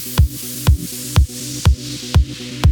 Thank you.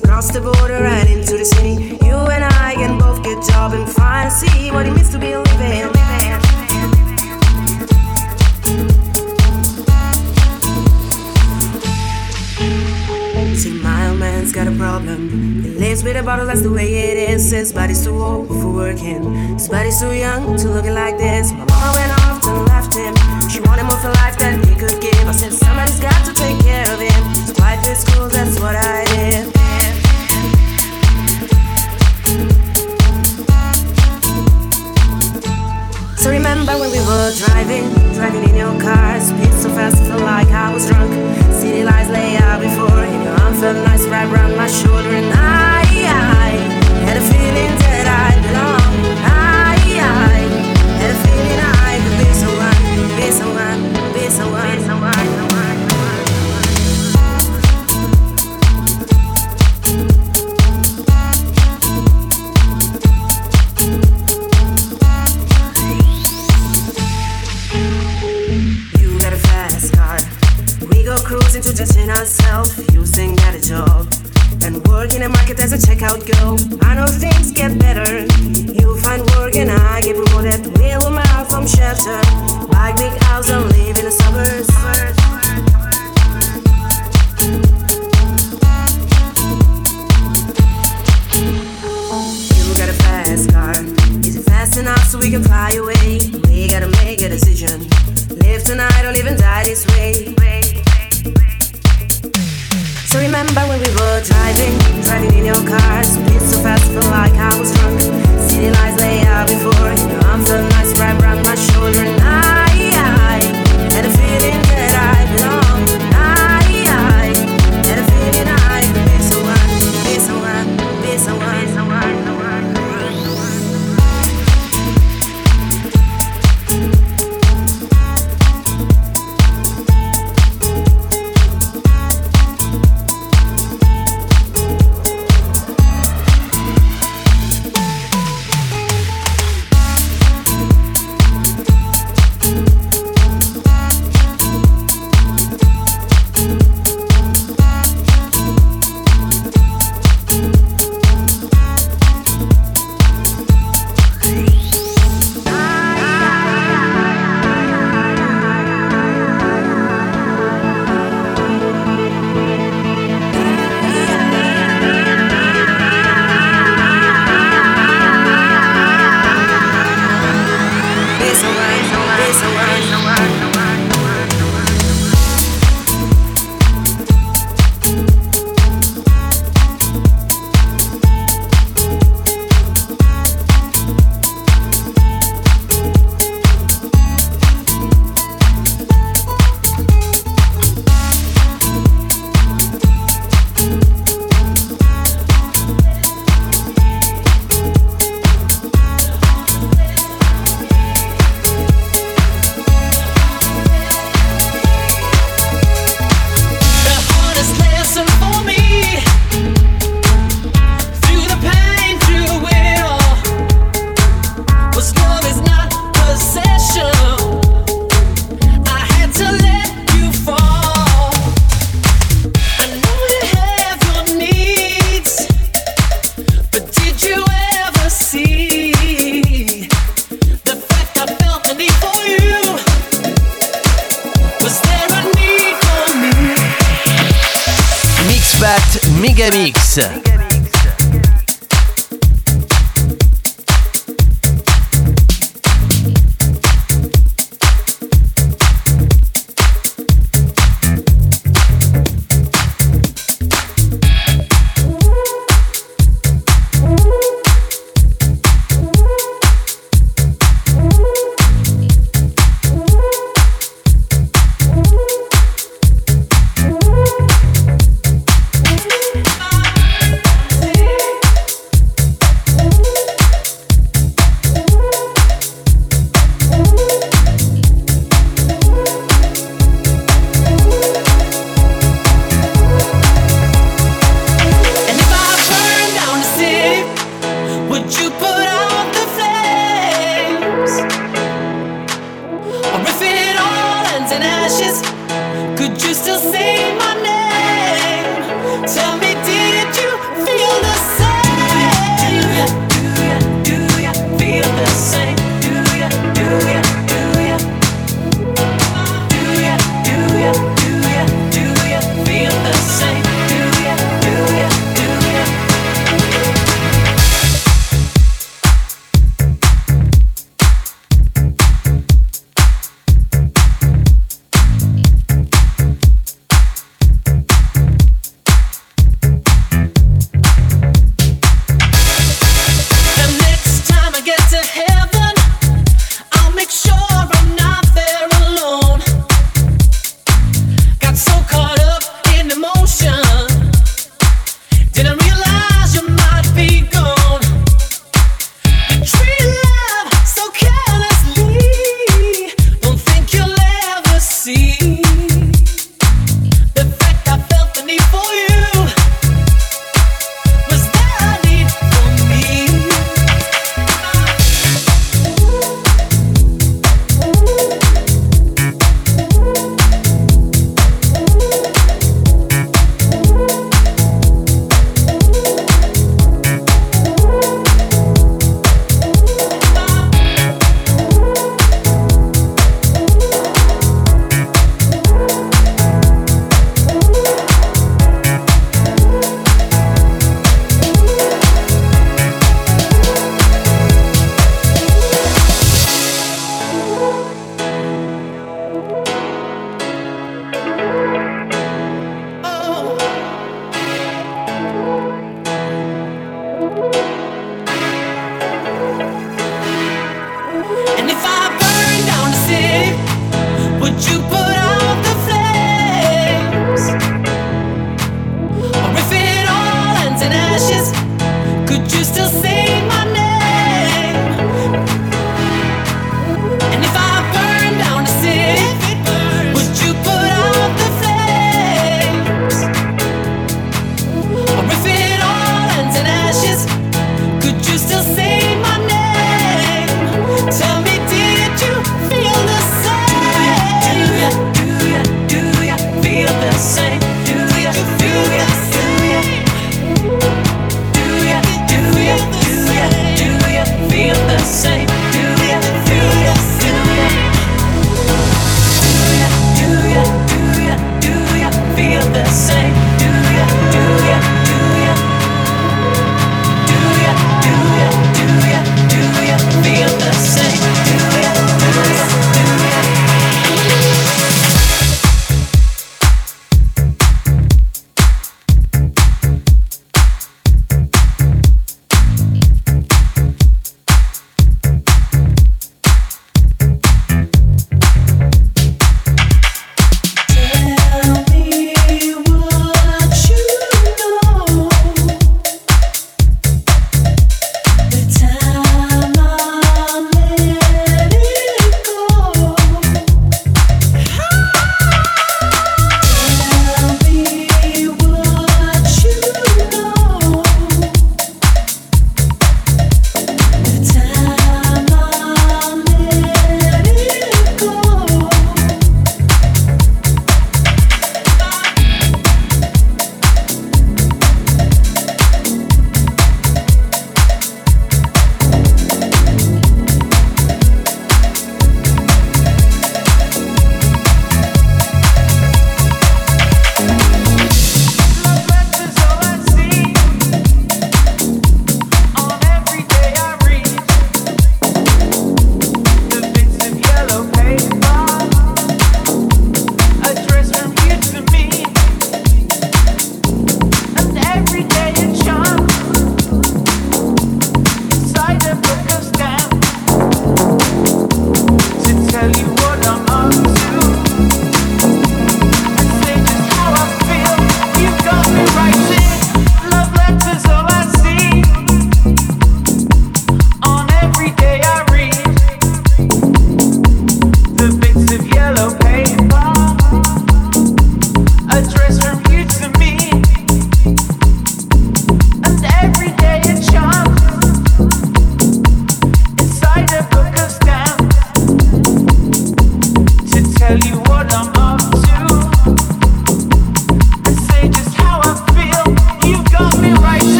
cross the border and into the city. You and I can both get job and find see what it means to be living. See, my old man's got a problem. He lives with a bottle, that's the way it is. His body's too old for working. His body's too young to look like this. My mama went off and left him. She wanted more for life than he could give. I said, somebody's got to take care of him. It's quite this cool, that's what I did. remember when we were driving, driving in your car, speed so fast, felt like I was drunk. City lights lay out before, and your arms felt nice right around my shoulder, and I. yourself, you think that a job. And work in a market as a checkout girl. I know things get better. You find work and I get promoted. Middle mile from shelter. Buy big house and live in the suburbs. You got a fast car. Is it fast enough so we can fly away? We gotta make a decision. Live tonight live and die this way. So remember when we were driving, driving in your car, speed so fast, felt like I was drunk. City lights lay out before, your arm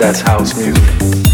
wanna put